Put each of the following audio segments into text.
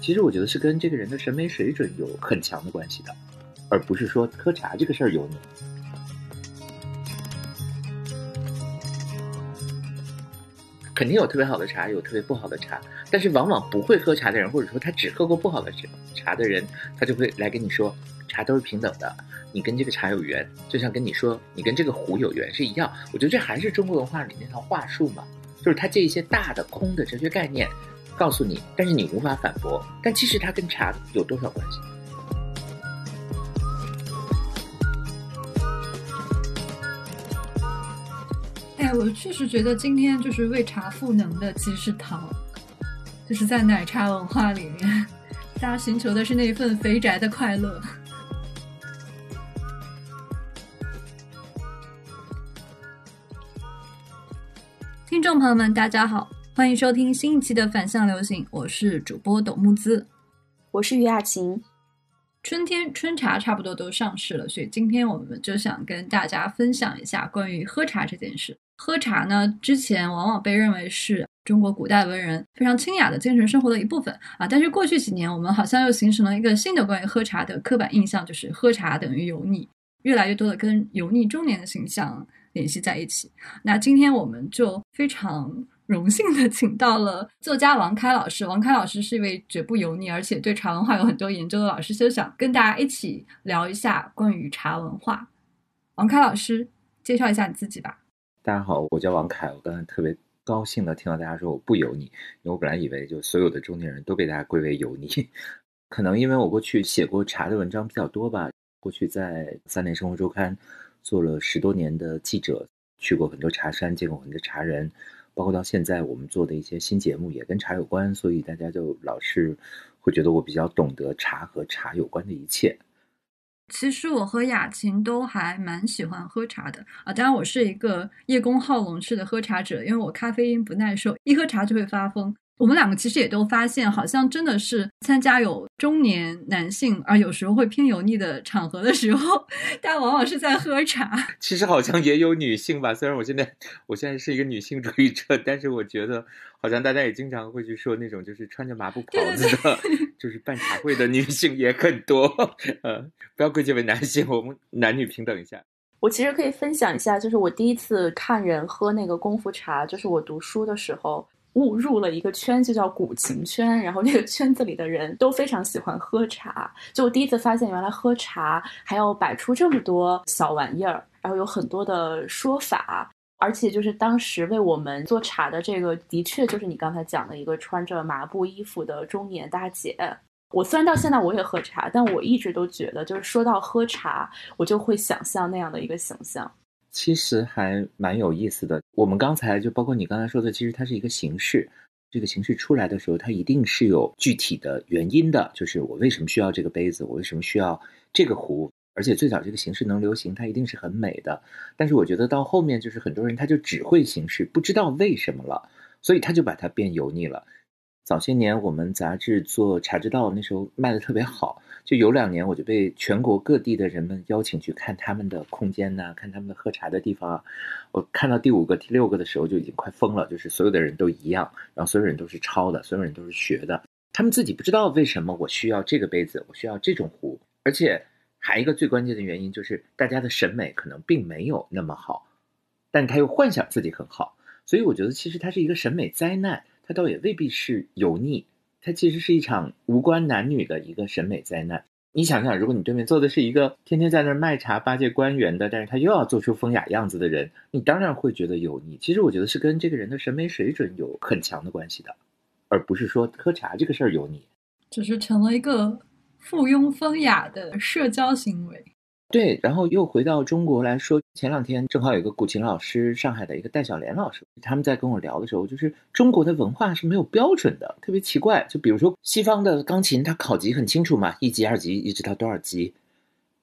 其实我觉得是跟这个人的审美水准有很强的关系的，而不是说喝茶这个事儿有你。肯定有特别好的茶，有特别不好的茶，但是往往不会喝茶的人，或者说他只喝过不好的茶的人，他就会来跟你说，茶都是平等的，你跟这个茶有缘，就像跟你说你跟这个壶有缘是一样。我觉得这还是中国文化里那套话术嘛，就是他借一些大的空的哲学概念。告诉你，但是你无法反驳。但其实它跟茶有多少关系？哎，我确实觉得今天就是为茶赋能的，其实是糖。就是在奶茶文化里面，大家寻求的是那份肥宅的快乐。听众朋友们，大家好。欢迎收听新一期的反向流行，我是主播董木姿，我是于雅琴。春天春茶差不多都上市了，所以今天我们就想跟大家分享一下关于喝茶这件事。喝茶呢，之前往往被认为是中国古代文人非常清雅的精神生活的一部分啊，但是过去几年，我们好像又形成了一个新的关于喝茶的刻板印象，就是喝茶等于油腻，越来越多的跟油腻中年的形象联系在一起。那今天我们就非常。荣幸的请到了作家王开老师。王开老师是一位绝不油腻，而且对茶文化有很多研究的老师，就想跟大家一起聊一下关于茶文化。王开老师，介绍一下你自己吧。大家好，我叫王凯。我刚才特别高兴的听到大家说我不油腻，因为我本来以为就所有的中年人都被大家归为油腻。可能因为我过去写过茶的文章比较多吧。过去在三联生活周刊做了十多年的记者，去过很多茶山，见过很多茶人。包括到现在，我们做的一些新节目也跟茶有关，所以大家就老是会觉得我比较懂得茶和茶有关的一切。其实我和雅琴都还蛮喜欢喝茶的啊，当然我是一个叶公好龙式的喝茶者，因为我咖啡因不耐受，一喝茶就会发疯。我们两个其实也都发现，好像真的是参加有中年男性而，有时候会偏油腻的场合的时候，大家往往是在喝茶。其实好像也有女性吧，虽然我现在我现在是一个女性主义者，但是我觉得好像大家也经常会去说那种就是穿着麻布袍子的，就是办茶会的女性也很多。呃，不要归结为男性，我们男女平等一下。我其实可以分享一下，就是我第一次看人喝那个功夫茶，就是我读书的时候。误入了一个圈，就叫古琴圈。然后那个圈子里的人都非常喜欢喝茶。就我第一次发现，原来喝茶还要摆出这么多小玩意儿，然后有很多的说法。而且就是当时为我们做茶的这个，的确就是你刚才讲的一个穿着麻布衣服的中年大姐。我虽然到现在我也喝茶，但我一直都觉得，就是说到喝茶，我就会想象那样的一个形象。其实还蛮有意思的。我们刚才就包括你刚才说的，其实它是一个形式。这个形式出来的时候，它一定是有具体的原因的。就是我为什么需要这个杯子，我为什么需要这个壶？而且最早这个形式能流行，它一定是很美的。但是我觉得到后面，就是很多人他就只会形式，不知道为什么了，所以他就把它变油腻了。早些年我们杂志做茶之道，那时候卖的特别好。就有两年，我就被全国各地的人们邀请去看他们的空间呐，看他们的喝茶的地方啊。我看到第五个、第六个的时候，就已经快疯了。就是所有的人都一样，然后所有人都是抄的，所有人都是学的。他们自己不知道为什么我需要这个杯子，我需要这种壶。而且还一个最关键的原因就是，大家的审美可能并没有那么好，但他又幻想自己很好。所以我觉得，其实它是一个审美灾难，它倒也未必是油腻。它其实是一场无关男女的一个审美灾难。你想想，如果你对面坐的是一个天天在那儿卖茶、巴结官员的，但是他又要做出风雅样子的人，你当然会觉得油腻。其实我觉得是跟这个人的审美水准有很强的关系的，而不是说喝茶这个事儿油腻，只是成了一个附庸风雅的社交行为。对，然后又回到中国来说，前两天正好有一个古琴老师，上海的一个戴小莲老师，他们在跟我聊的时候，就是中国的文化是没有标准的，特别奇怪。就比如说西方的钢琴，它考级很清楚嘛，一级、二级一直到多少级，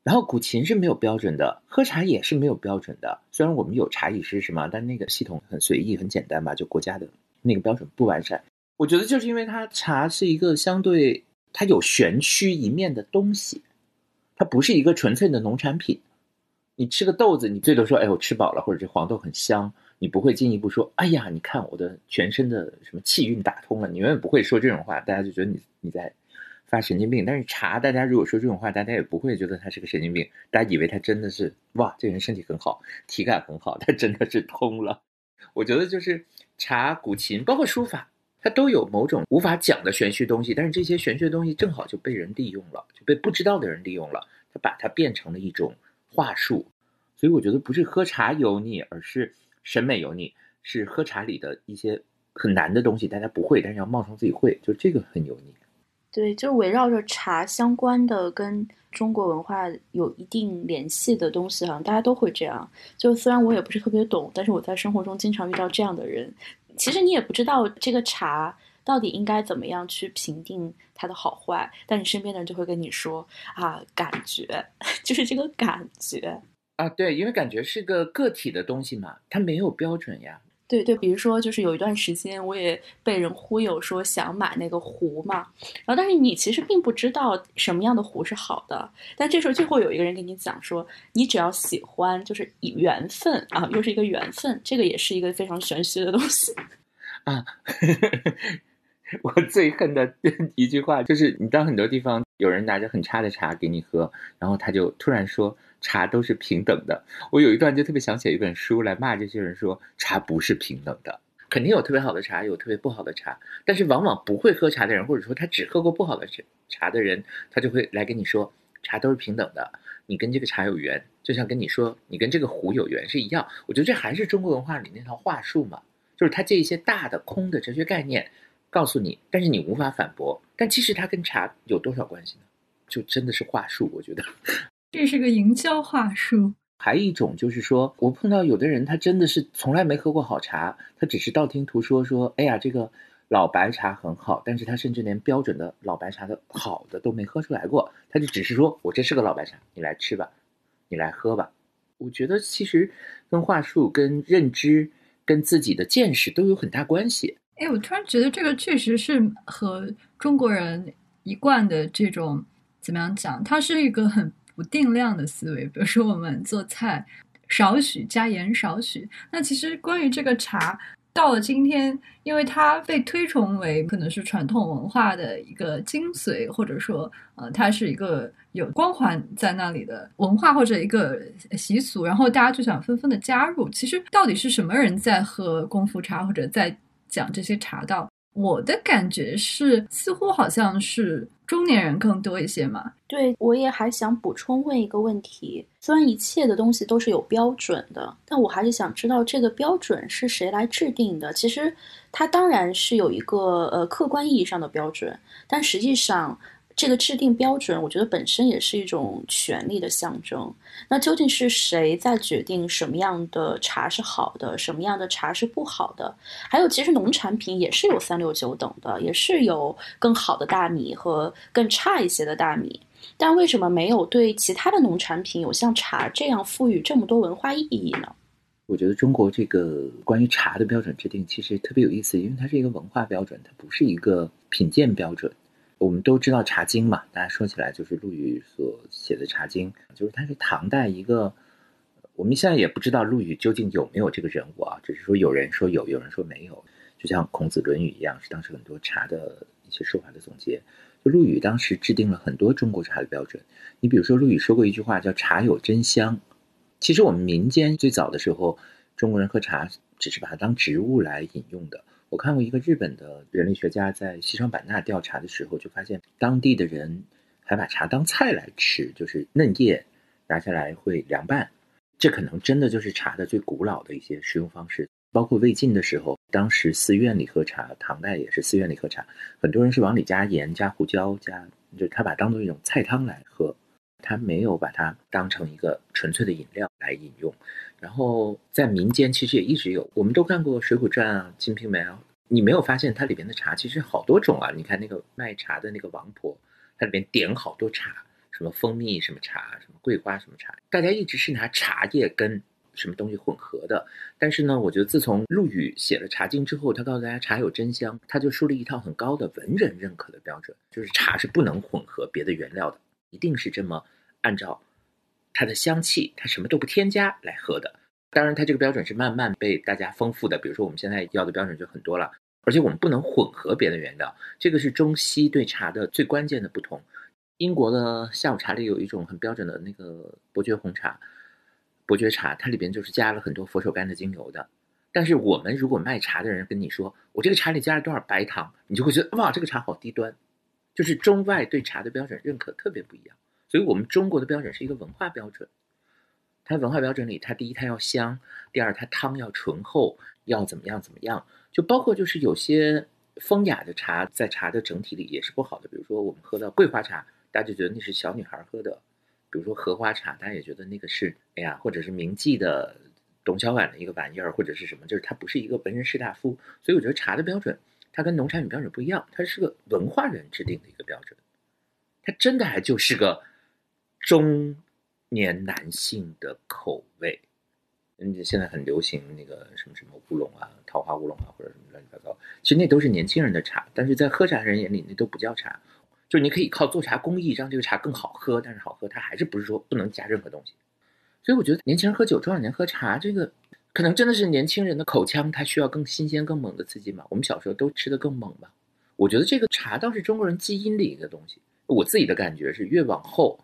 然后古琴是没有标准的，喝茶也是没有标准的。虽然我们有茶艺师是吗？但那个系统很随意、很简单吧，就国家的那个标准不完善。我觉得就是因为它茶是一个相对它有玄虚一面的东西。它不是一个纯粹的农产品，你吃个豆子，你最多说，哎，我吃饱了，或者这黄豆很香。你不会进一步说，哎呀，你看我的全身的什么气运打通了，你永远不会说这种话，大家就觉得你你在发神经病。但是茶，大家如果说这种话，大家也不会觉得他是个神经病，大家以为他真的是哇，这人身体很好，体感很好，他真的是通了。我觉得就是茶、古琴，包括书法，它都有某种无法讲的玄虚东西，但是这些玄虚的东西正好就被人利用了，就被不知道的人利用了，他把它变成了一种话术。所以我觉得不是喝茶油腻，而是。审美油腻是喝茶里的一些很难的东西，大家不会，但是要冒充自己会，就这个很油腻。对，就围绕着茶相关的，跟中国文化有一定联系的东西，好像大家都会这样。就虽然我也不是特别懂，但是我在生活中经常遇到这样的人。其实你也不知道这个茶到底应该怎么样去评定它的好坏，但你身边的人就会跟你说啊，感觉 就是这个感觉。啊，对，因为感觉是个个体的东西嘛，它没有标准呀。对对，比如说，就是有一段时间，我也被人忽悠说想买那个壶嘛，然后但是你其实并不知道什么样的壶是好的，但这时候就会有一个人跟你讲说，你只要喜欢，就是以缘分啊，又是一个缘分，这个也是一个非常玄虚的东西啊。我最恨的 一句话就是，你到很多地方，有人拿着很差的茶给你喝，然后他就突然说。茶都是平等的。我有一段就特别想写一本书来骂这些人，说茶不是平等的，肯定有特别好的茶，有特别不好的茶。但是往往不会喝茶的人，或者说他只喝过不好的茶的人，他就会来跟你说茶都是平等的。你跟这个茶有缘，就像跟你说你跟这个壶有缘是一样。我觉得这还是中国文化里那套话术嘛，就是他借一些大的空的哲学概念告诉你，但是你无法反驳。但其实它跟茶有多少关系呢？就真的是话术，我觉得。这是个营销话术。还一种就是说，我碰到有的人，他真的是从来没喝过好茶，他只是道听途说说，哎呀，这个老白茶很好，但是他甚至连标准的老白茶的好的都没喝出来过，他就只是说我这是个老白茶，你来吃吧，你来喝吧。我觉得其实跟话术、跟认知、跟自己的见识都有很大关系。哎，我突然觉得这个确实是和中国人一贯的这种怎么样讲，它是一个很。不定量的思维，比如说我们做菜少许加盐少许。那其实关于这个茶，到了今天，因为它被推崇为可能是传统文化的一个精髓，或者说呃，它是一个有光环在那里的文化或者一个习俗，然后大家就想纷纷的加入。其实到底是什么人在喝功夫茶，或者在讲这些茶道？我的感觉是，似乎好像是中年人更多一些嘛。对，我也还想补充问一个问题：虽然一切的东西都是有标准的，但我还是想知道这个标准是谁来制定的。其实，它当然是有一个呃客观意义上的标准，但实际上。这个制定标准，我觉得本身也是一种权力的象征。那究竟是谁在决定什么样的茶是好的，什么样的茶是不好的？还有，其实农产品也是有三六九等的，也是有更好的大米和更差一些的大米。但为什么没有对其他的农产品有像茶这样赋予这么多文化意义呢？我觉得中国这个关于茶的标准制定其实特别有意思，因为它是一个文化标准，它不是一个品鉴标准。我们都知道《茶经》嘛，大家说起来就是陆羽所写的《茶经》，就是他是唐代一个，我们现在也不知道陆羽究竟有没有这个人物啊，只是说有人说有，有人说没有，就像孔子《论语》一样，是当时很多茶的一些说法的总结。就陆羽当时制定了很多中国茶的标准。你比如说，陆羽说过一句话叫“茶有真香”。其实我们民间最早的时候，中国人喝茶只是把它当植物来饮用的。我看过一个日本的人类学家在西双版纳调查的时候，就发现当地的人还把茶当菜来吃，就是嫩叶拿下来会凉拌。这可能真的就是茶的最古老的一些食用方式。包括魏晋的时候，当时寺院里喝茶，唐代也是寺院里喝茶，很多人是往里加盐、加胡椒、加，就他把当做一种菜汤来喝，他没有把它当成一个纯粹的饮料来饮用。然后在民间其实也一直有，我们都看过《水浒传》啊，《金瓶梅》啊，你没有发现它里边的茶其实好多种啊？你看那个卖茶的那个王婆，它里边点好多茶，什么蜂蜜什么茶，什么桂花什么茶，大家一直是拿茶叶跟什么东西混合的。但是呢，我觉得自从陆羽写了《茶经》之后，他告诉大家茶有真香，他就树立一套很高的文人认可的标准，就是茶是不能混合别的原料的，一定是这么按照。它的香气，它什么都不添加来喝的，当然，它这个标准是慢慢被大家丰富的。比如说，我们现在要的标准就很多了，而且我们不能混合别的原料，这个是中西对茶的最关键的不同。英国的下午茶里有一种很标准的那个伯爵红茶，伯爵茶，它里边就是加了很多佛手柑的精油的。但是我们如果卖茶的人跟你说，我这个茶里加了多少白糖，你就会觉得哇，这个茶好低端。就是中外对茶的标准认可特别不一样，所以我们中国的标准是一个文化标准。它文化标准里，它第一它要香，第二它汤要醇厚，要怎么样怎么样，就包括就是有些风雅的茶，在茶的整体里也是不好的。比如说我们喝的桂花茶。大家就觉得那是小女孩喝的，比如说荷花茶，大家也觉得那个是哎呀，或者是铭记的董小宛的一个玩意儿，或者是什么，就是它不是一个文人士大夫。所以我觉得茶的标准，它跟农产品标准不一样，它是个文化人制定的一个标准，它真的还就是个中年男性的口味。嗯，现在很流行那个什么什么乌龙啊，桃花乌龙啊，或者什么乱七八糟，其实那都是年轻人的茶，但是在喝茶人眼里，那都不叫茶。就你可以靠做茶工艺让这个茶更好喝，但是好喝它还是不是说不能加任何东西。所以我觉得年轻人喝酒，中老年喝茶，这个可能真的是年轻人的口腔，它需要更新鲜、更猛的刺激嘛。我们小时候都吃的更猛嘛。我觉得这个茶倒是中国人基因里的东西。我自己的感觉是，越往后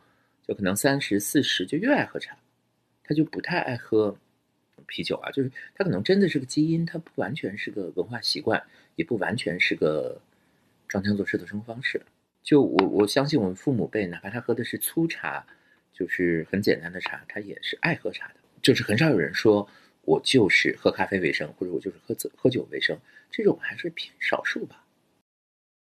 就可能三十四十就越爱喝茶，他就不太爱喝啤酒啊。就是他可能真的是个基因，他不完全是个文化习惯，也不完全是个装腔作势的生活方式。就我我相信我们父母辈，哪怕他喝的是粗茶，就是很简单的茶，他也是爱喝茶的。就是很少有人说我就是喝咖啡为生，或者我就是喝喝酒为生，这种还是偏少数吧。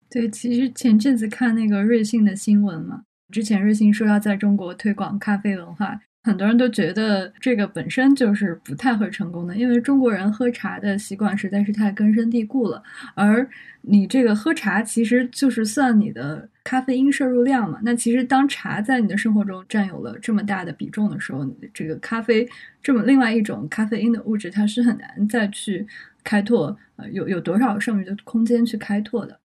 对，其实前阵子看那个瑞幸的新闻嘛，之前瑞幸说要在中国推广咖啡文化。很多人都觉得这个本身就是不太会成功的，因为中国人喝茶的习惯实在是太根深蒂固了。而你这个喝茶其实就是算你的咖啡因摄入量嘛。那其实当茶在你的生活中占有了这么大的比重的时候，这个咖啡这么另外一种咖啡因的物质，它是很难再去开拓，呃，有有多少剩余的空间去开拓的。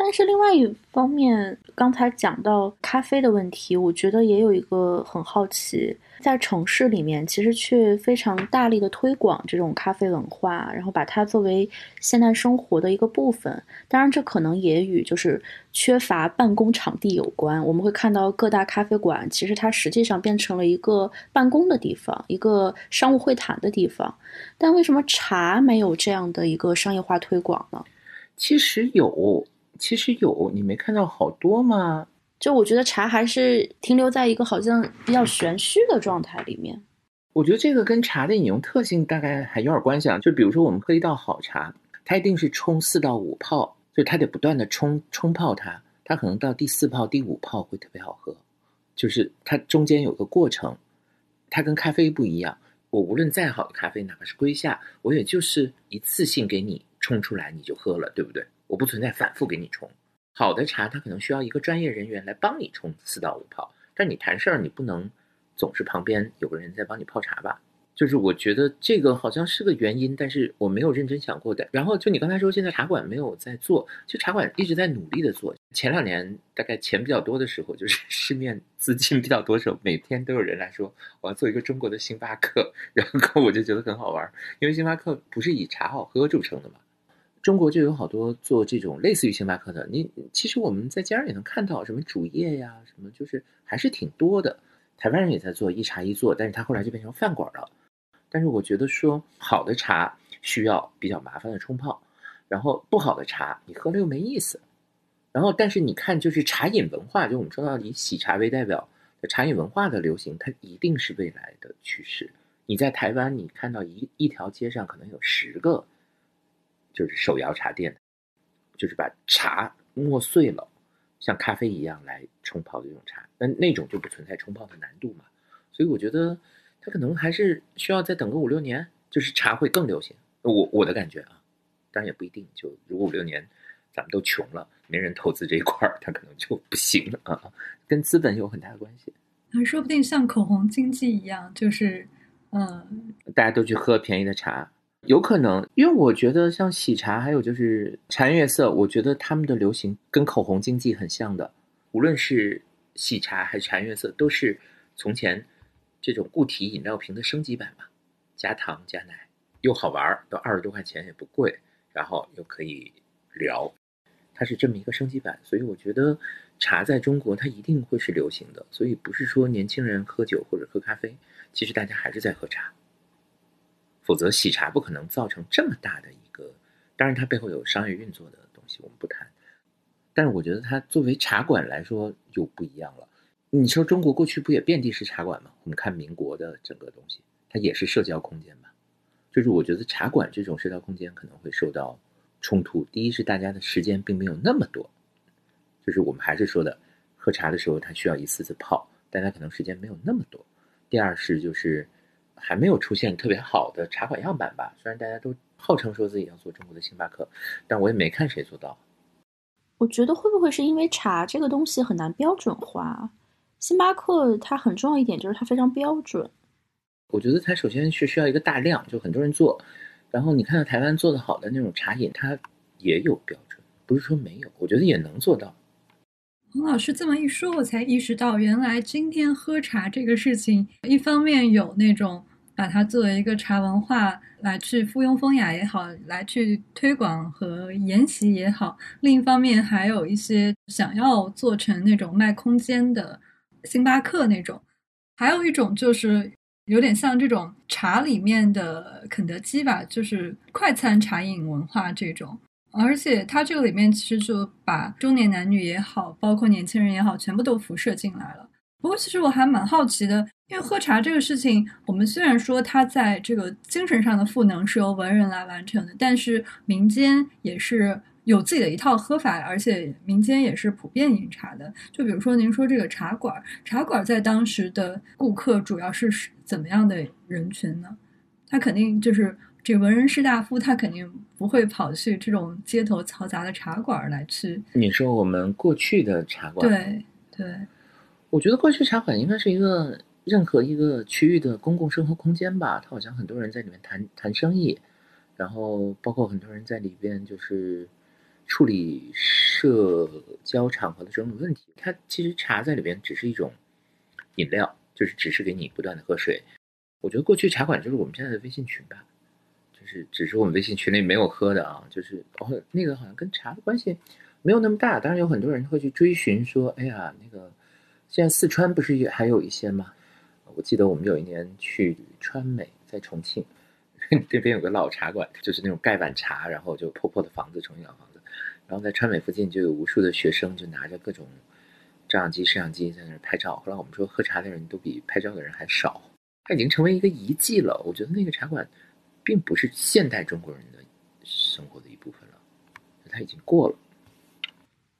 但是另外一方面，刚才讲到咖啡的问题，我觉得也有一个很好奇。在城市里面，其实却非常大力的推广这种咖啡文化，然后把它作为现代生活的一个部分。当然，这可能也与就是缺乏办公场地有关。我们会看到各大咖啡馆，其实它实际上变成了一个办公的地方，一个商务会谈的地方。但为什么茶没有这样的一个商业化推广呢？其实有，其实有，你没看到好多吗？就我觉得茶还是停留在一个好像比较玄虚的状态里面。我觉得这个跟茶的饮用特性大概还有点关系啊。就比如说我们喝一道好茶，它一定是冲四到五泡，所以它得不断的冲冲泡它，它可能到第四泡、第五泡会特别好喝。就是它中间有个过程，它跟咖啡不一样。我无论再好的咖啡，哪怕是归夏，我也就是一次性给你冲出来，你就喝了，对不对？我不存在反复给你冲。好的茶，它可能需要一个专业人员来帮你冲四到五泡，但你谈事儿，你不能总是旁边有个人在帮你泡茶吧？就是我觉得这个好像是个原因，但是我没有认真想过的。然后就你刚才说，现在茶馆没有在做，就茶馆一直在努力的做。前两年大概钱比较多的时候，就是市面资金比较多的时候，每天都有人来说我要做一个中国的星巴克，然后我就觉得很好玩，因为星巴克不是以茶好喝著称的嘛。中国就有好多做这种类似于星巴克的，你其实我们在街上也能看到什么主业呀，什么就是还是挺多的。台湾人也在做一茶一做，但是他后来就变成饭馆了。但是我觉得说好的茶需要比较麻烦的冲泡，然后不好的茶你喝了又没意思。然后但是你看，就是茶饮文化，就我们说到以喜茶为代表的茶饮文化的流行，它一定是未来的趋势。你在台湾，你看到一一条街上可能有十个。就是手摇茶店，就是把茶磨碎了，像咖啡一样来冲泡的这种茶，那那种就不存在冲泡的难度嘛。所以我觉得它可能还是需要再等个五六年，就是茶会更流行。我我的感觉啊，当然也不一定。就如果五六年咱们都穷了，没人投资这一块儿，它可能就不行了啊。跟资本有很大的关系。那说不定像口红经济一样，就是嗯，大家都去喝便宜的茶。有可能，因为我觉得像喜茶，还有就是禅悦色，我觉得他们的流行跟口红经济很像的。无论是喜茶还是禅悦色，都是从前这种固体饮料瓶的升级版嘛。加糖加奶，又好玩儿，都二十多块钱也不贵，然后又可以聊，它是这么一个升级版。所以我觉得茶在中国它一定会是流行的。所以不是说年轻人喝酒或者喝咖啡，其实大家还是在喝茶。否则喜茶不可能造成这么大的一个，当然它背后有商业运作的东西，我们不谈。但是我觉得它作为茶馆来说就不一样了。你说中国过去不也遍地是茶馆吗？我们看民国的整个东西，它也是社交空间吧。就是我觉得茶馆这种社交空间可能会受到冲突。第一是大家的时间并没有那么多，就是我们还是说的，喝茶的时候它需要一次次泡，大家可能时间没有那么多。第二是就是。还没有出现特别好的茶馆样板吧？虽然大家都号称说自己要做中国的星巴克，但我也没看谁做到。我觉得会不会是因为茶这个东西很难标准化？星巴克它很重要一点就是它非常标准。我觉得它首先是需要一个大量，就很多人做。然后你看到台湾做的好的那种茶饮，它也有标准，不是说没有，我觉得也能做到。洪老师这么一说，我才意识到，原来今天喝茶这个事情，一方面有那种。把它作为一个茶文化来去附庸风雅也好，来去推广和研习也好。另一方面，还有一些想要做成那种卖空间的星巴克那种。还有一种就是有点像这种茶里面的肯德基吧，就是快餐茶饮文化这种。而且它这个里面其实就把中年男女也好，包括年轻人也好，全部都辐射进来了。不过，其实我还蛮好奇的。因为喝茶这个事情，我们虽然说它在这个精神上的赋能是由文人来完成的，但是民间也是有自己的一套喝法，而且民间也是普遍饮茶的。就比如说您说这个茶馆，茶馆在当时的顾客主要是怎么样的人群呢？他肯定就是这文人士大夫，他肯定不会跑去这种街头嘈杂的茶馆来去。你说我们过去的茶馆，对对，我觉得过去茶馆应该是一个。任何一个区域的公共生活空间吧，它好像很多人在里面谈谈生意，然后包括很多人在里边就是处理社交场合的这种问题。它其实茶在里边只是一种饮料，就是只是给你不断的喝水。我觉得过去茶馆就是我们现在的微信群吧，就是只是我们微信群里没有喝的啊，就是哦那个好像跟茶的关系没有那么大。当然有很多人会去追寻说，哎呀那个现在四川不是也还有一些吗？我记得我们有一年去川美，在重庆，那边有个老茶馆，就是那种盖碗茶，然后就破破的房子，重庆老房子。然后在川美附近就有无数的学生，就拿着各种照相机、摄像机在那拍照。后来我们说，喝茶的人都比拍照的人还少，它已经成为一个遗迹了。我觉得那个茶馆，并不是现代中国人的生活的一部分了，它已经过了。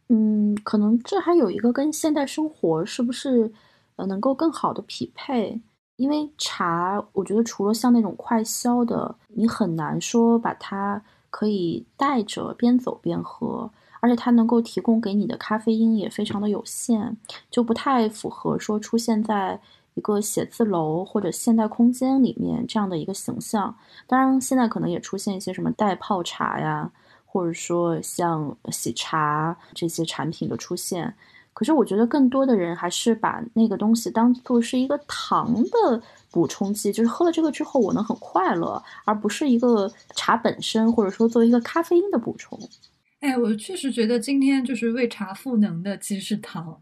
嗯，可能这还有一个跟现代生活是不是？呃，能够更好的匹配，因为茶，我觉得除了像那种快消的，你很难说把它可以带着边走边喝，而且它能够提供给你的咖啡因也非常的有限，就不太符合说出现在一个写字楼或者现代空间里面这样的一个形象。当然，现在可能也出现一些什么代泡茶呀，或者说像喜茶这些产品的出现。可是我觉得更多的人还是把那个东西当做是一个糖的补充剂，就是喝了这个之后我能很快乐，而不是一个茶本身，或者说作为一个咖啡因的补充。哎，我确实觉得今天就是为茶赋能的其实是糖，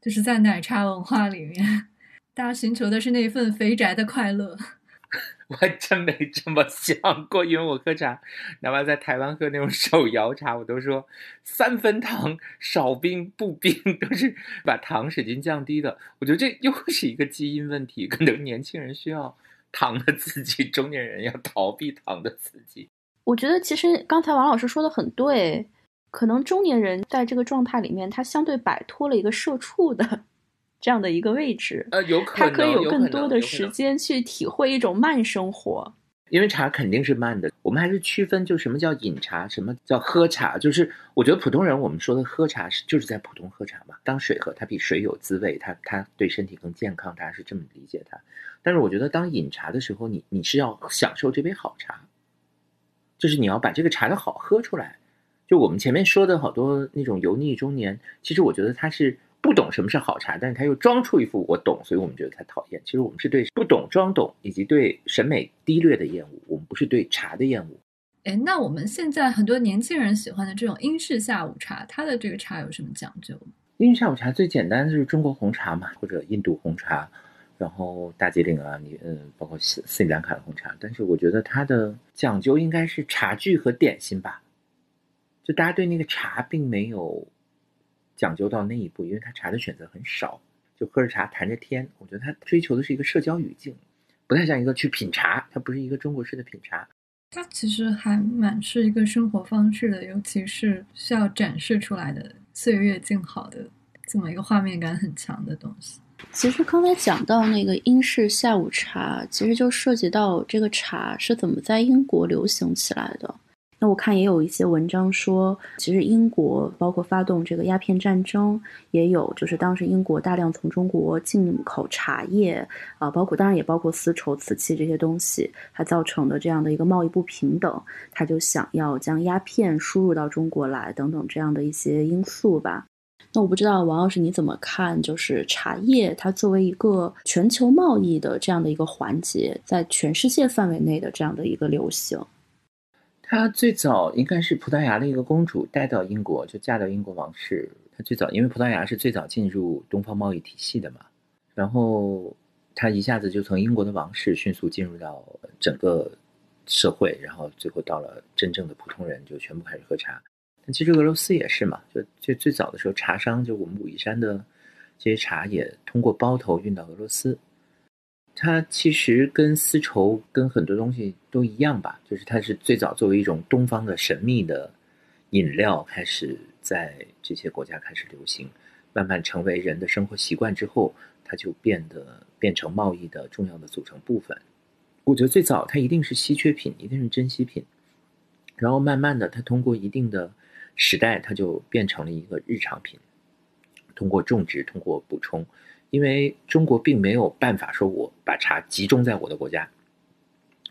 就是在奶茶文化里面，大家寻求的是那份肥宅的快乐。我还真没这么想过，因为我喝茶，哪怕在台湾喝那种手摇茶，我都说三分糖，少冰不冰，都是把糖使劲降低的。我觉得这又是一个基因问题，可能年轻人需要糖的刺激，中年人要逃避糖的刺激。我觉得其实刚才王老师说的很对，可能中年人在这个状态里面，他相对摆脱了一个社畜的。这样的一个位置，呃，有可能，他可以有更多的时间去体会一种慢生活。因为茶肯定是慢的，我们还是区分，就什么叫饮茶，什么叫喝茶。就是我觉得普通人我们说的喝茶是就是在普通喝茶嘛，当水喝，它比水有滋味，它它对身体更健康，大家是这么理解它。但是我觉得当饮茶的时候，你你是要享受这杯好茶，就是你要把这个茶的好喝出来。就我们前面说的好多那种油腻中年，其实我觉得它是。不懂什么是好茶，但是他又装出一副我懂，所以我们觉得他讨厌。其实我们是对不懂装懂，以及对审美低劣的厌恶，我们不是对茶的厌恶。哎，那我们现在很多年轻人喜欢的这种英式下午茶，它的这个茶有什么讲究吗？英式下午茶最简单的就是中国红茶嘛，或者印度红茶，然后大吉岭啊，你嗯，包括斯斯里兰卡的红茶。但是我觉得它的讲究应该是茶具和点心吧，就大家对那个茶并没有讲究到那一步，因为他茶的选择很少，就喝着茶谈着天。我觉得他追求的是一个社交语境，不太像一个去品茶，它不是一个中国式的品茶。它其实还蛮是一个生活方式的，尤其是需要展示出来的岁月静好的这么一个画面感很强的东西。其实刚才讲到那个英式下午茶，其实就涉及到这个茶是怎么在英国流行起来的。那我看也有一些文章说，其实英国包括发动这个鸦片战争，也有就是当时英国大量从中国进口茶叶啊，包括当然也包括丝绸、瓷器这些东西，它造成的这样的一个贸易不平等，他就想要将鸦片输入到中国来等等这样的一些因素吧。那我不知道王老师你怎么看，就是茶叶它作为一个全球贸易的这样的一个环节，在全世界范围内的这样的一个流行。她最早应该是葡萄牙的一个公主带到英国，就嫁到英国王室。她最早因为葡萄牙是最早进入东方贸易体系的嘛，然后她一下子就从英国的王室迅速进入到整个社会，然后最后到了真正的普通人，就全部开始喝茶。但其实俄罗斯也是嘛，就就最早的时候，茶商就我们武夷山的这些茶也通过包头运到俄罗斯。它其实跟丝绸跟很多东西都一样吧，就是它是最早作为一种东方的神秘的饮料开始在这些国家开始流行，慢慢成为人的生活习惯之后，它就变得变成贸易的重要的组成部分。我觉得最早它一定是稀缺品，一定是珍稀品，然后慢慢的它通过一定的时代，它就变成了一个日常品，通过种植，通过补充。因为中国并没有办法说，我把茶集中在我的国家，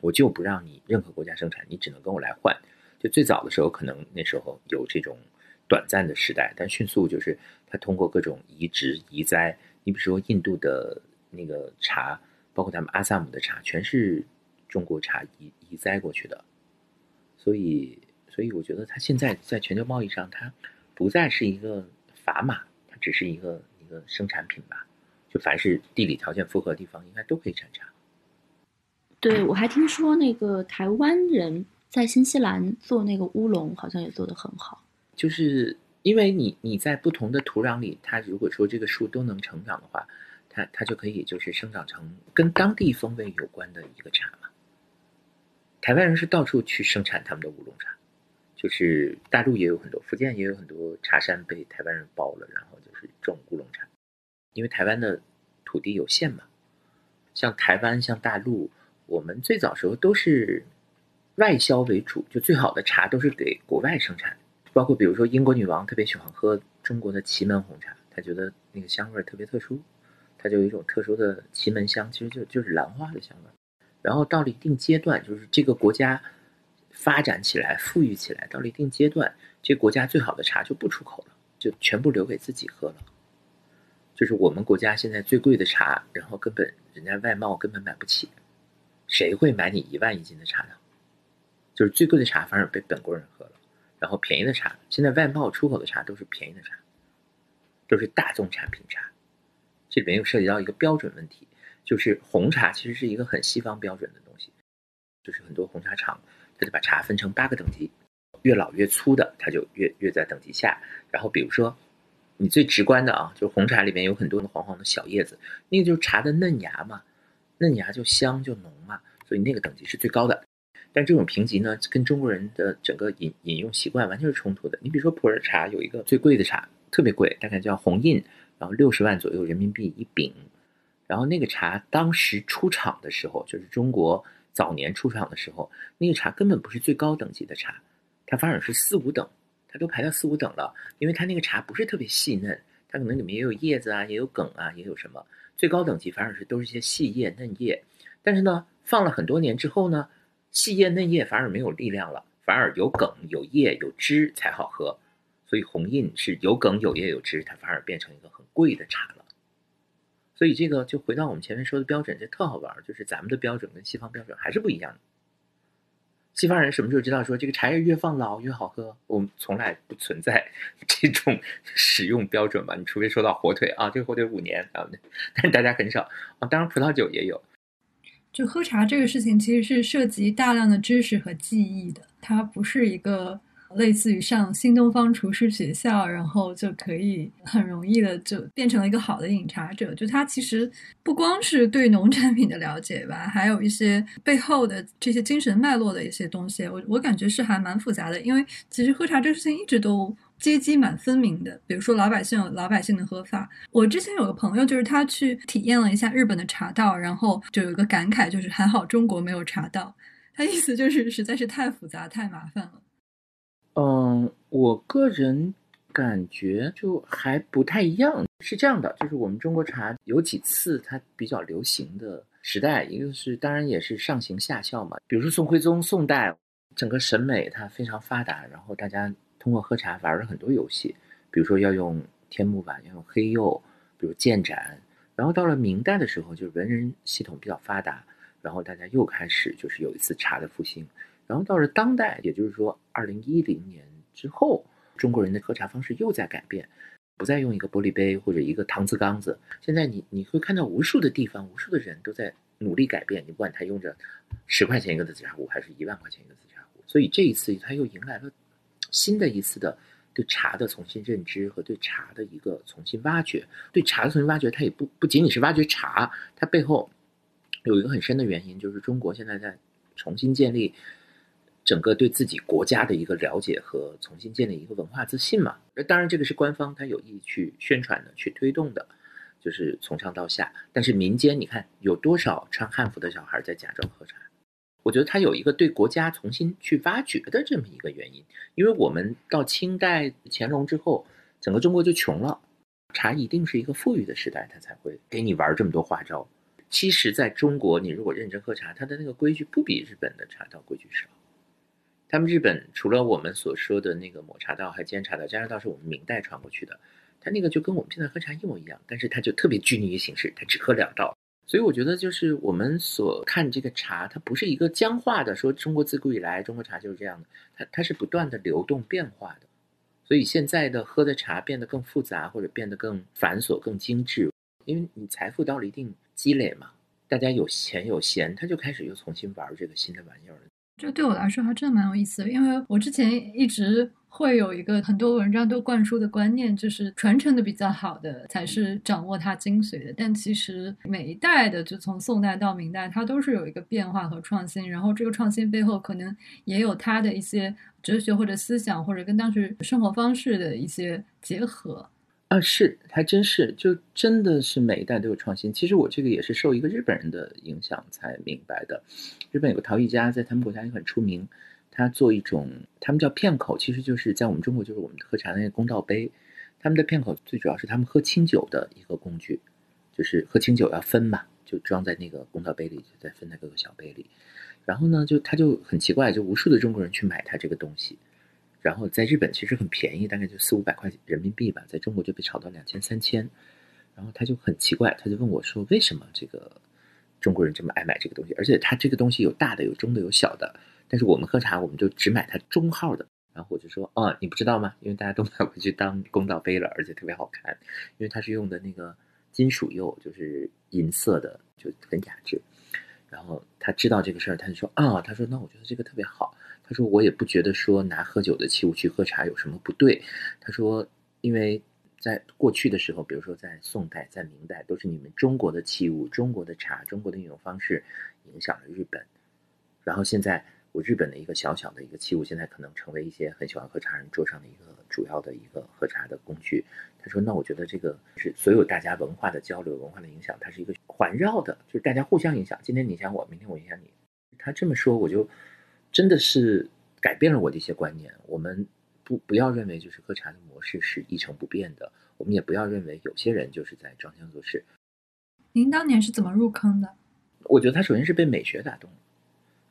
我就不让你任何国家生产，你只能跟我来换。就最早的时候，可能那时候有这种短暂的时代，但迅速就是它通过各种移植移栽。你比如说印度的那个茶，包括他们阿萨姆的茶，全是中国茶移移栽过去的。所以，所以我觉得它现在在全球贸易上，它不再是一个砝码，它只是一个一个生产品吧。就凡是地理条件符合的地方，应该都可以产茶。对，我还听说那个台湾人在新西兰做那个乌龙，好像也做得很好。就是因为你你在不同的土壤里，它如果说这个树都能成长的话，它它就可以就是生长成跟当地风味有关的一个茶嘛。台湾人是到处去生产他们的乌龙茶，就是大陆也有很多，福建也有很多茶山被台湾人包了，然后就是种乌龙茶。因为台湾的土地有限嘛，像台湾、像大陆，我们最早时候都是外销为主，就最好的茶都是给国外生产。包括比如说英国女王特别喜欢喝中国的祁门红茶，她觉得那个香味特别特殊，它就有一种特殊的祁门香，其实就就是兰花的香味。然后到了一定阶段，就是这个国家发展起来、富裕起来，到了一定阶段，这国家最好的茶就不出口了，就全部留给自己喝了。就是我们国家现在最贵的茶，然后根本人家外贸根本买不起，谁会买你一万一斤的茶呢？就是最贵的茶反而被本国人喝了，然后便宜的茶，现在外贸出口的茶都是便宜的茶，都是大众产品茶。这里面又涉及到一个标准问题，就是红茶其实是一个很西方标准的东西，就是很多红茶厂，它就把茶分成八个等级，越老越粗的，它就越越在等级下，然后比如说。你最直观的啊，就是红茶里面有很多的黄黄的小叶子，那个就是茶的嫩芽嘛，嫩芽就香就浓嘛，所以那个等级是最高的。但这种评级呢，跟中国人的整个饮饮用习惯完全是冲突的。你比如说普洱茶有一个最贵的茶，特别贵，大概叫红印，然后六十万左右人民币一饼。然后那个茶当时出厂的时候，就是中国早年出厂的时候，那个茶根本不是最高等级的茶，它反而是四五等。它都排到四五等了，因为它那个茶不是特别细嫩，它可能里面也有叶子啊，也有梗啊，也有什么。最高等级反而是都是一些细叶嫩叶，但是呢，放了很多年之后呢，细叶嫩叶反而没有力量了，反而有梗、有叶、有枝才好喝。所以红印是有梗有叶有枝，它反而变成一个很贵的茶了。所以这个就回到我们前面说的标准，这特好玩，就是咱们的标准跟西方标准还是不一样的。西方人什么时候知道说这个茶叶越放老越好喝？我们从来不存在这种使用标准吧？你除非说到火腿啊，这个火腿五年啊，但大家很少啊。当然葡萄酒也有。就喝茶这个事情，其实是涉及大量的知识和记忆的，它不是一个。类似于上新东方厨师学校，然后就可以很容易的就变成了一个好的饮茶者。就他其实不光是对农产品的了解吧，还有一些背后的这些精神脉络的一些东西。我我感觉是还蛮复杂的，因为其实喝茶这事情一直都阶级蛮分明的。比如说老百姓有老百姓的喝法。我之前有个朋友，就是他去体验了一下日本的茶道，然后就有一个感慨，就是还好中国没有茶道。他意思就是实在是太复杂太麻烦了。嗯，我个人感觉就还不太一样。是这样的，就是我们中国茶有几次它比较流行的时代，一个是当然也是上行下效嘛。比如说宋徽宗、宋代，整个审美它非常发达，然后大家通过喝茶玩了很多游戏，比如说要用天目碗，要用黑釉，比如建盏。然后到了明代的时候，就是文人系统比较发达，然后大家又开始就是有一次茶的复兴。然后到了当代，也就是说，二零一零年之后，中国人的喝茶方式又在改变，不再用一个玻璃杯或者一个搪瓷缸子。现在你你会看到无数的地方，无数的人都在努力改变。你不管他用着十块钱一个的紫茶壶，还是一万块钱一个紫茶壶，所以这一次他又迎来了新的一次的对茶的重新认知和对茶的一个重新挖掘。对茶的重新挖掘，它也不不仅仅是挖掘茶，它背后有一个很深的原因，就是中国现在在重新建立。整个对自己国家的一个了解和重新建立一个文化自信嘛，那当然这个是官方他有意去宣传的、去推动的，就是从上到下。但是民间，你看有多少穿汉服的小孩在假装喝茶？我觉得他有一个对国家重新去挖掘的这么一个原因。因为我们到清代乾隆之后，整个中国就穷了，茶一定是一个富裕的时代，他才会给你玩这么多花招。其实，在中国，你如果认真喝茶，它的那个规矩不比日本的茶道规矩少。他们日本除了我们所说的那个抹茶道，还煎茶道。煎茶道是我们明代传过去的，它那个就跟我们现在喝茶一模一样，但是它就特别拘泥于形式，它只喝两道。所以我觉得，就是我们所看这个茶，它不是一个僵化的，说中国自古以来中国茶就是这样的，它它是不断的流动变化的。所以现在的喝的茶变得更复杂，或者变得更繁琐、更精致，因为你财富到了一定积累嘛，大家有钱有闲，他就开始又重新玩这个新的玩意儿。这对我来说还真的蛮有意思的，因为我之前一直会有一个很多文章都灌输的观念，就是传承的比较好的才是掌握它精髓的。但其实每一代的，就从宋代到明代，它都是有一个变化和创新，然后这个创新背后可能也有它的一些哲学或者思想，或者跟当时生活方式的一些结合。啊，是，还真是，就真的是每一代都有创新。其实我这个也是受一个日本人的影响才明白的。日本有个陶艺家，在他们国家也很出名，他做一种，他们叫片口，其实就是在我们中国就是我们喝茶的那个公道杯。他们的片口最主要是他们喝清酒的一个工具，就是喝清酒要分嘛，就装在那个公道杯里，再分在各个小杯里。然后呢，就他就很奇怪，就无数的中国人去买他这个东西。然后在日本其实很便宜，大概就四五百块人民币吧，在中国就被炒到两千三千。然后他就很奇怪，他就问我说：“为什么这个中国人这么爱买这个东西？而且他这个东西有大的、有中的、有小的。但是我们喝茶，我们就只买它中号的。”然后我就说：“哦，你不知道吗？因为大家都买回去当公道杯了，而且特别好看，因为它是用的那个金属釉，就是银色的，就很雅致。”然后他知道这个事儿，他就说：“啊，他说那我觉得这个特别好。”他说：“我也不觉得说拿喝酒的器物去喝茶有什么不对。”他说：“因为在过去的时候，比如说在宋代、在明代，都是你们中国的器物、中国的茶、中国的饮用方式影响了日本。然后现在我日本的一个小小的一个器物，现在可能成为一些很喜欢喝茶人桌上的一个主要的一个喝茶的工具。”他说：“那我觉得这个是所有大家文化的交流、文化的影响，它是一个环绕的，就是大家互相影响。今天你影响我，明天我影响你。”他这么说，我就。真的是改变了我的一些观念。我们不不要认为就是喝茶的模式是一成不变的，我们也不要认为有些人就是在装腔作势。您当年是怎么入坑的？我觉得他首先是被美学打动了，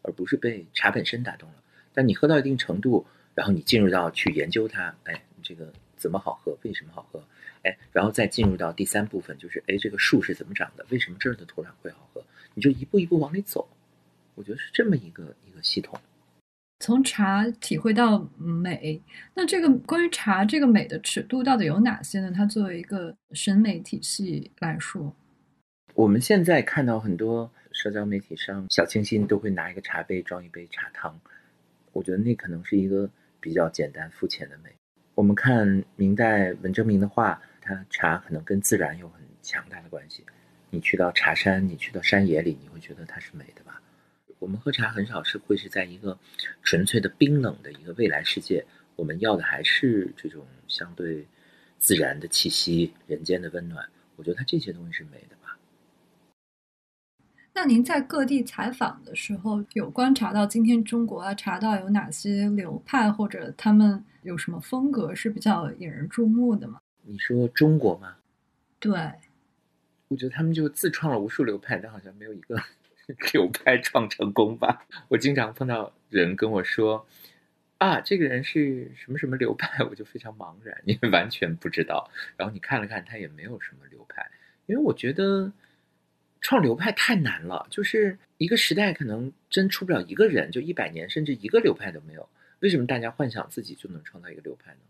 而不是被茶本身打动了。但你喝到一定程度，然后你进入到去研究它，哎，这个怎么好喝，为什么好喝，哎，然后再进入到第三部分，就是哎，这个树是怎么长的，为什么这儿的土壤会好喝，你就一步一步往里走。我觉得是这么一个一个系统。从茶体会到美，那这个关于茶这个美的尺度到底有哪些呢？它作为一个审美体系来说，我们现在看到很多社交媒体上小清新都会拿一个茶杯装一杯茶汤，我觉得那可能是一个比较简单肤浅的美。我们看明代文征明的画，他茶可能跟自然有很强大的关系。你去到茶山，你去到山野里，你会觉得它是美的吧？我们喝茶很少是会是在一个纯粹的冰冷的一个未来世界，我们要的还是这种相对自然的气息、人间的温暖。我觉得它这些东西是美的吧。那您在各地采访的时候，有观察到今天中国啊茶道有哪些流派，或者他们有什么风格是比较引人注目的吗？你说中国吗？对，我觉得他们就自创了无数流派，但好像没有一个。流派创成功吧。我经常碰到人跟我说：“啊，这个人是什么什么流派？” 我就非常茫然，因为完全不知道。然后你看了看，他也没有什么流派。因为我觉得创流派太难了，就是一个时代可能真出不了一个人，就一百年甚至一个流派都没有。为什么大家幻想自己就能创造一个流派呢？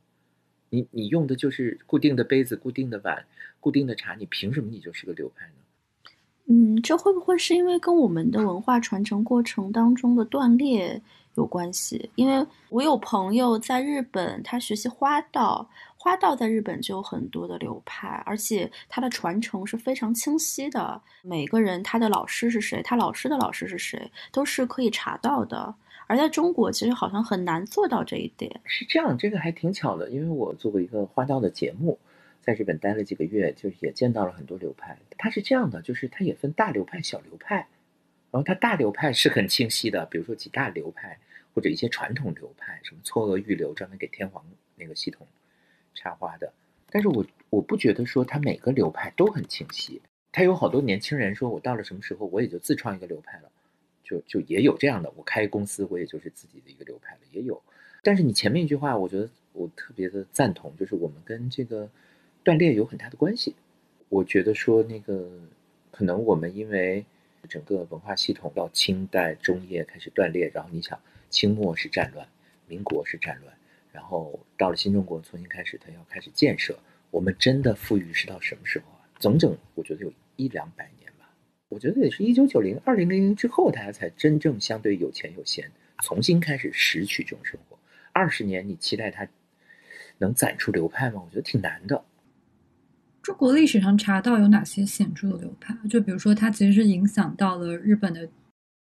你你用的就是固定的杯子、固定的碗、固定的茶，你凭什么你就是个流派呢？嗯，这会不会是因为跟我们的文化传承过程当中的断裂有关系？因为我有朋友在日本，他学习花道，花道在日本就有很多的流派，而且它的传承是非常清晰的。每个人他的老师是谁，他老师的老师是谁，都是可以查到的。而在中国，其实好像很难做到这一点。是这样，这个还挺巧的，因为我做过一个花道的节目。在日本待了几个月，就是也见到了很多流派。它是这样的，就是它也分大流派、小流派。然后它大流派是很清晰的，比如说几大流派或者一些传统流派，什么嵯峨御流，专门给天皇那个系统插花的。但是我我不觉得说它每个流派都很清晰。他有好多年轻人说，我到了什么时候，我也就自创一个流派了，就就也有这样的。我开公司，我也就是自己的一个流派了，也有。但是你前面一句话，我觉得我特别的赞同，就是我们跟这个。断裂有很大的关系，我觉得说那个可能我们因为整个文化系统到清代中叶开始断裂，然后你想清末是战乱，民国是战乱，然后到了新中国重新开始，它要开始建设，我们真的富裕是到什么时候啊？整整我觉得有一两百年吧，我觉得也是一九九零二零零零之后，大家才真正相对有钱有闲，重新开始拾取这种生活。二十年你期待它能攒出流派吗？我觉得挺难的。中国历史上茶道有哪些显著的流派？就比如说，它其实是影响到了日本的。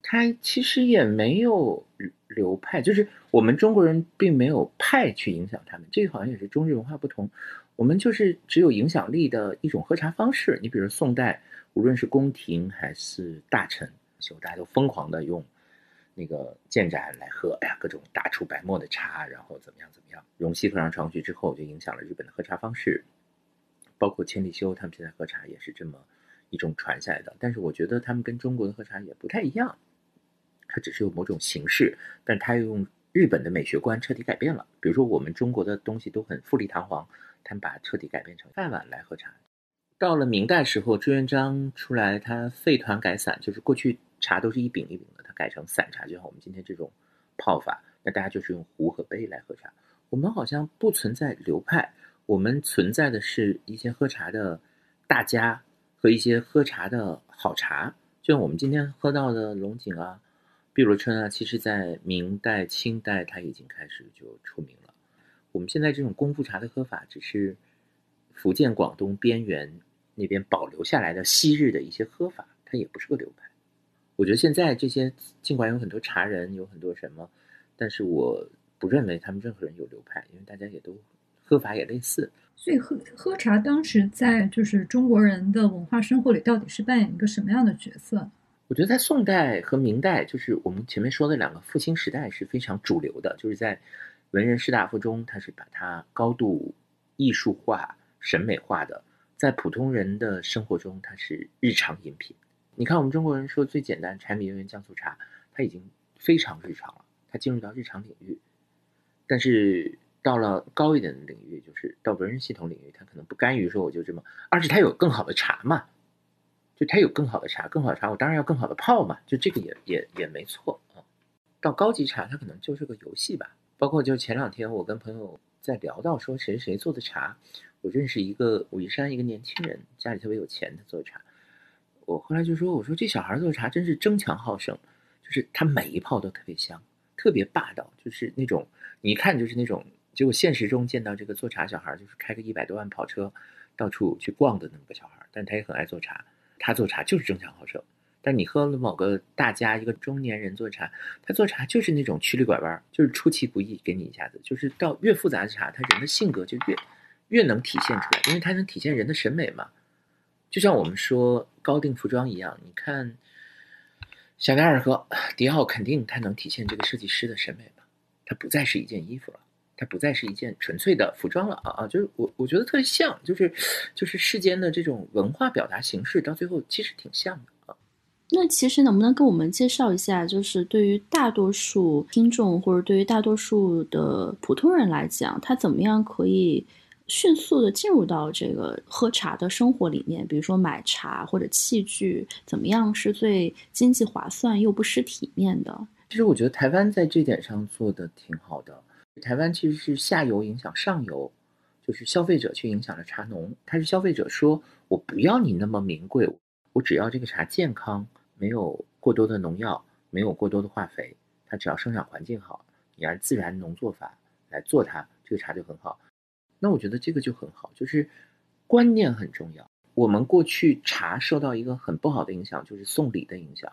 它其实也没有流派，就是我们中国人并没有派去影响他们。这个好像也是中日文化不同。我们就是只有影响力的一种喝茶方式。你比如宋代，无论是宫廷还是大臣，就大家都疯狂的用那个建盏来喝。哎呀，各种大出白沫的茶，然后怎么样怎么样。荣西和尚传过去之后，就影响了日本的喝茶方式。包括千利休他们现在喝茶也是这么一种传下来的，但是我觉得他们跟中国的喝茶也不太一样，它只是有某种形式，但它又用日本的美学观彻底改变了。比如说我们中国的东西都很富丽堂皇，他们把彻底改变成饭碗来喝茶。到了明代时候，朱元璋出来，他废团改散，就是过去茶都是一饼一饼的，他改成散茶，就像我们今天这种泡法，那大家就是用壶和杯来喝茶。我们好像不存在流派。我们存在的是一些喝茶的大家和一些喝茶的好茶，就像我们今天喝到的龙井啊、碧螺春啊，其实在明代、清代它已经开始就出名了。我们现在这种功夫茶的喝法，只是福建、广东边缘那边保留下来的昔日的一些喝法，它也不是个流派。我觉得现在这些尽管有很多茶人，有很多什么，但是我不认为他们任何人有流派，因为大家也都。喝法也类似，所以喝喝茶当时在就是中国人的文化生活里到底是扮演一个什么样的角色？我觉得在宋代和明代，就是我们前面说的两个复兴时代是非常主流的，就是在文人士大夫中，他是把它高度艺术化、审美化的；在普通人的生活中，它是日常饮品。你看，我们中国人说最简单柴米油盐酱醋茶，它已经非常日常了，它进入到日常领域，但是。到了高一点的领域，就是到文人系统领域，他可能不甘于说我就这么，而且他有更好的茶嘛，就他有更好的茶，更好的茶，我当然要更好的泡嘛，就这个也也也没错啊。到高级茶，它可能就是个游戏吧。包括就前两天我跟朋友在聊到说谁谁做的茶，我认识一个武夷山一个年轻人，家里特别有钱，他做茶。我后来就说，我说这小孩做茶真是争强好胜，就是他每一泡都特别香，特别霸道，就是那种你一看就是那种。结果现实中见到这个做茶小孩，就是开个一百多万跑车，到处去逛的那么个小孩，但他也很爱做茶。他做茶就是争强好胜。但你喝了某个大家一个中年人做茶，他做茶就是那种曲里拐弯，就是出其不意给你一下子。就是到越复杂的茶，他人的性格就越越能体现出来，因为他能体现人的审美嘛。就像我们说高定服装一样，你看香奈儿和迪奥，肯定它能体现这个设计师的审美嘛。它不再是一件衣服了。它不再是一件纯粹的服装了啊啊！就是我我觉得特别像，就是就是世间的这种文化表达形式，到最后其实挺像的啊。那其实能不能跟我们介绍一下，就是对于大多数听众或者对于大多数的普通人来讲，他怎么样可以迅速的进入到这个喝茶的生活里面？比如说买茶或者器具，怎么样是最经济划算又不失体面的？其实我觉得台湾在这点上做的挺好的。台湾其实是下游影响上游，就是消费者去影响了茶农。他是消费者说：“我不要你那么名贵，我只要这个茶健康，没有过多的农药，没有过多的化肥，它只要生长环境好，你按自然农作法来做它，这个茶就很好。”那我觉得这个就很好，就是观念很重要。我们过去茶受到一个很不好的影响，就是送礼的影响。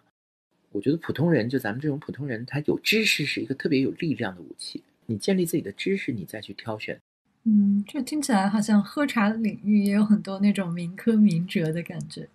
我觉得普通人，就咱们这种普通人，他有知识是一个特别有力量的武器。你建立自己的知识，你再去挑选。嗯，这听起来好像喝茶领域也有很多那种民科民哲的感觉。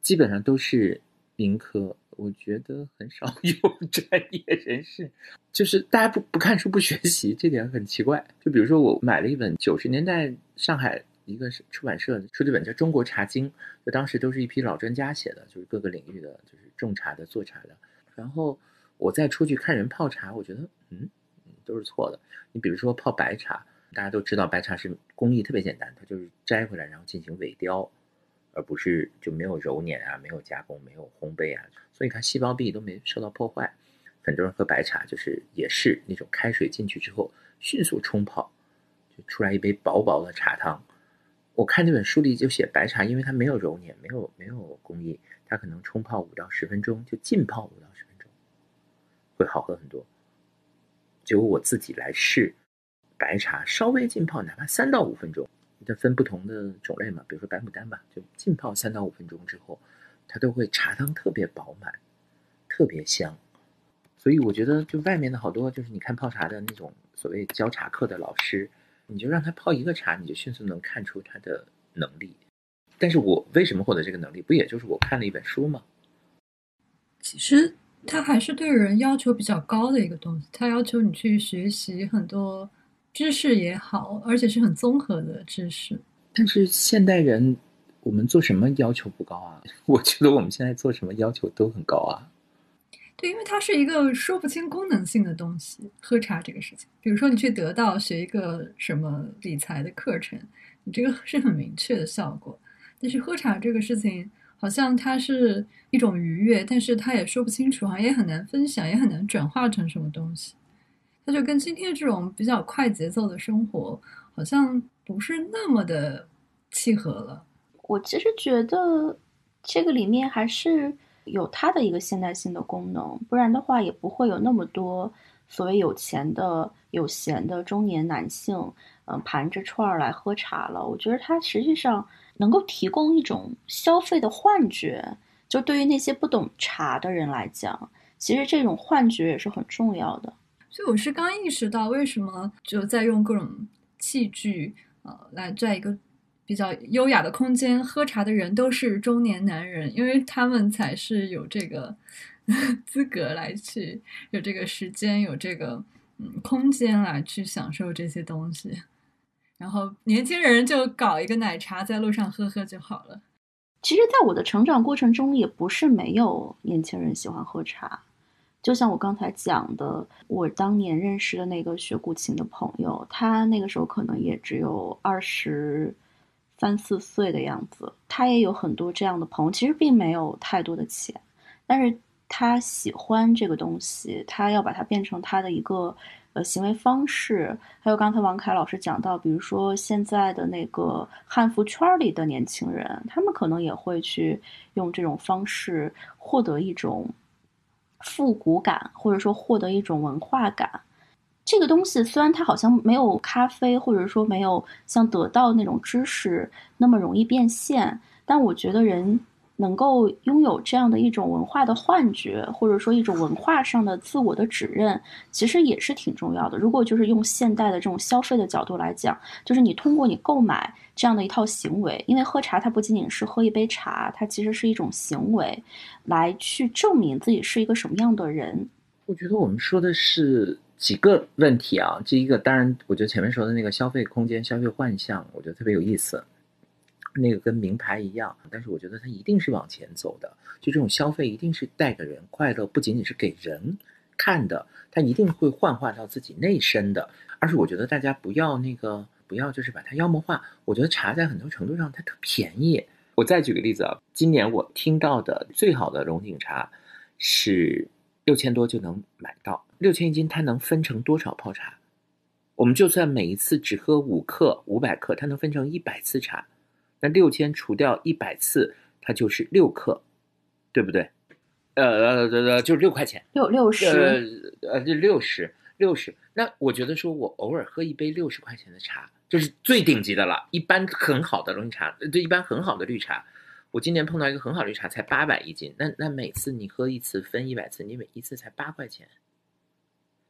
基本上都是民科，我觉得很少 有专业人士。就是大家不不看书不学习，这点很奇怪。就比如说，我买了一本九十年代上海一个出版社出的本叫《中国茶经》，就当时都是一批老专家写的，就是各个领域的，就是种茶的、做茶的。然后我再出去看人泡茶，我觉得嗯。都是错的。你比如说泡白茶，大家都知道白茶是工艺特别简单，它就是摘回来然后进行萎雕，而不是就没有揉捻啊，没有加工，没有烘焙啊，所以它细胞壁都没受到破坏。很多人喝白茶就是也是那种开水进去之后迅速冲泡，就出来一杯薄薄的茶汤。我看这本书里就写白茶，因为它没有揉捻，没有没有工艺，它可能冲泡五到十分钟就浸泡五到十分钟，会好喝很多。就我自己来试白茶，稍微浸泡，哪怕三到五分钟，它分不同的种类嘛，比如说白牡丹吧，就浸泡三到五分钟之后，它都会茶汤特别饱满，特别香。所以我觉得，就外面的好多，就是你看泡茶的那种所谓教茶课的老师，你就让他泡一个茶，你就迅速能看出他的能力。但是我为什么获得这个能力？不也就是我看了一本书吗？其实。它还是对人要求比较高的一个东西，它要求你去学习很多知识也好，而且是很综合的知识。但是现代人，我们做什么要求不高啊？我觉得我们现在做什么要求都很高啊。对，因为它是一个说不清功能性的东西。喝茶这个事情，比如说你去得到学一个什么理财的课程，你这个是很明确的效果。但是喝茶这个事情。好像它是一种愉悦，但是它也说不清楚，好像也很难分享，也很难转化成什么东西。它就跟今天这种比较快节奏的生活，好像不是那么的契合了。我其实觉得这个里面还是有它的一个现代性的功能，不然的话也不会有那么多所谓有钱的、有闲的中年男性，嗯，盘着串儿来喝茶了。我觉得它实际上。能够提供一种消费的幻觉，就对于那些不懂茶的人来讲，其实这种幻觉也是很重要的。所以我是刚意识到，为什么就在用各种器具，呃，来在一个比较优雅的空间喝茶的人都是中年男人，因为他们才是有这个 资格来去，有这个时间，有这个嗯空间来去享受这些东西。然后年轻人就搞一个奶茶，在路上喝喝就好了。其实，在我的成长过程中，也不是没有年轻人喜欢喝茶，就像我刚才讲的，我当年认识的那个学古琴的朋友，他那个时候可能也只有二十三四岁的样子。他也有很多这样的朋友，其实并没有太多的钱，但是他喜欢这个东西，他要把它变成他的一个呃行为方式。还有刚才王凯老师讲到，比如说现在的那个汉服圈里的年轻人，他们可能也会去用这种方式获得一种。复古感，或者说获得一种文化感，这个东西虽然它好像没有咖啡，或者说没有像得到那种知识那么容易变现，但我觉得人。能够拥有这样的一种文化的幻觉，或者说一种文化上的自我的指认，其实也是挺重要的。如果就是用现代的这种消费的角度来讲，就是你通过你购买这样的一套行为，因为喝茶它不仅仅是喝一杯茶，它其实是一种行为，来去证明自己是一个什么样的人。我觉得我们说的是几个问题啊。第一个，当然，我觉得前面说的那个消费空间、消费幻象，我觉得特别有意思。那个跟名牌一样，但是我觉得它一定是往前走的。就这种消费一定是带给人快乐，不仅仅是给人看的，它一定会幻化到自己内身的。而是我觉得大家不要那个，不要就是把它妖魔化。我觉得茶在很多程度上它特便宜。我再举个例子啊，今年我听到的最好的龙井茶是六千多就能买到，六千一斤，它能分成多少泡茶？我们就算每一次只喝五克、五百克，它能分成一百次茶。那六千除掉一百次，它就是六克，对不对？呃呃呃，就是六块钱，六六十，呃六十六十。那我觉得说，我偶尔喝一杯六十块钱的茶，就是最顶级的了。一般很好的龙井茶，对，一般很好的绿茶，我今年碰到一个很好的绿茶，才八百一斤。那那每次你喝一次分一百次，你每一次才八块钱，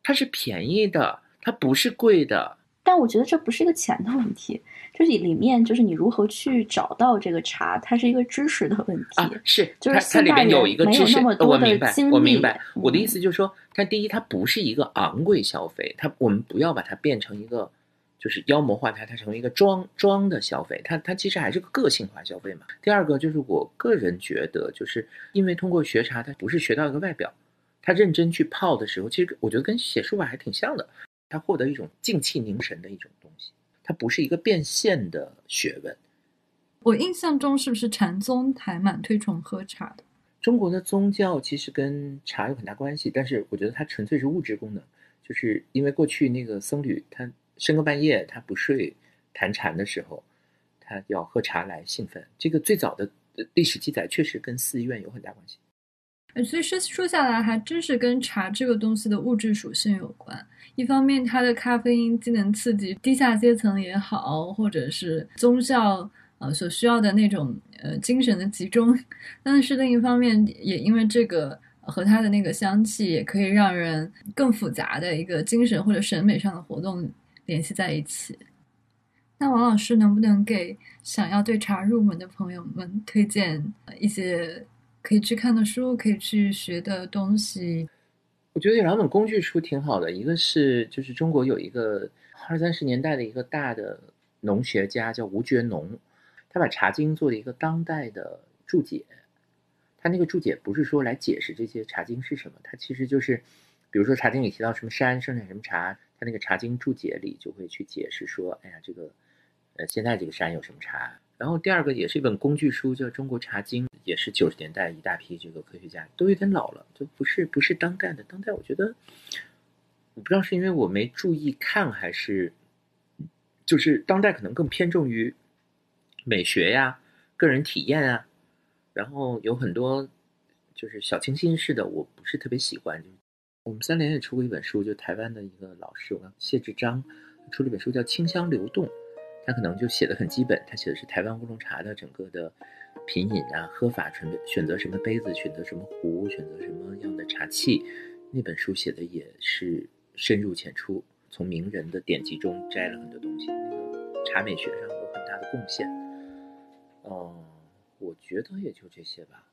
它是便宜的，它不是贵的。但我觉得这不是一个钱的问题，就是里面就是你如何去找到这个茶，它是一个知识的问题。啊，是，就是它里面有一个知识，我明白，我明白。我的意思就是说，它第一，它不是一个昂贵消费，它我们不要把它变成一个，就是妖魔化它，它成为一个装装的消费，它它其实还是个个性化消费嘛。第二个就是我个人觉得，就是因为通过学茶，它不是学到一个外表，他认真去泡的时候，其实我觉得跟写书法还挺像的。他获得一种静气凝神的一种东西，它不是一个变现的学问。我印象中是不是禅宗还蛮推崇喝茶的？中国的宗教其实跟茶有很大关系，但是我觉得它纯粹是物质功能，就是因为过去那个僧侣他深更半夜他不睡谈禅的时候，他要喝茶来兴奋。这个最早的历史记载确实跟寺院有很大关系。所以说说下来，还真是跟茶这个东西的物质属性有关。一方面，它的咖啡因既能刺激低下阶层也好，或者是宗教呃所需要的那种呃精神的集中；但是另一方面，也因为这个和它的那个香气，也可以让人更复杂的一个精神或者审美上的活动联系在一起。那王老师能不能给想要对茶入门的朋友们推荐一些？可以去看的书，可以去学的东西。我觉得有两本工具书挺好的，一个是就是中国有一个二三十年代的一个大的农学家叫吴觉农，他把《茶经》做了一个当代的注解。他那个注解不是说来解释这些《茶经》是什么，他其实就是，比如说《茶经》里提到什么山生产什么茶，他那个《茶经》注解里就会去解释说，哎呀，这个呃现在这个山有什么茶。然后第二个也是一本工具书，叫《中国茶经》，也是九十年代一大批这个科学家都有点老了，就不是不是当代的。当代我觉得，我不知道是因为我没注意看，还是就是当代可能更偏重于美学呀、个人体验啊，然后有很多就是小清新式的，我不是特别喜欢。我们三联也出过一本书，就台湾的一个老师，我谢志章出了一本书叫《清香流动》。他可能就写的很基本，他写的是台湾乌龙茶的整个的品饮啊、喝法、选选择什么杯子、选择什么壶、选择什么样的茶器。那本书写的也是深入浅出，从名人的典籍中摘了很多东西，那个茶美学上有很大的贡献。嗯，我觉得也就这些吧。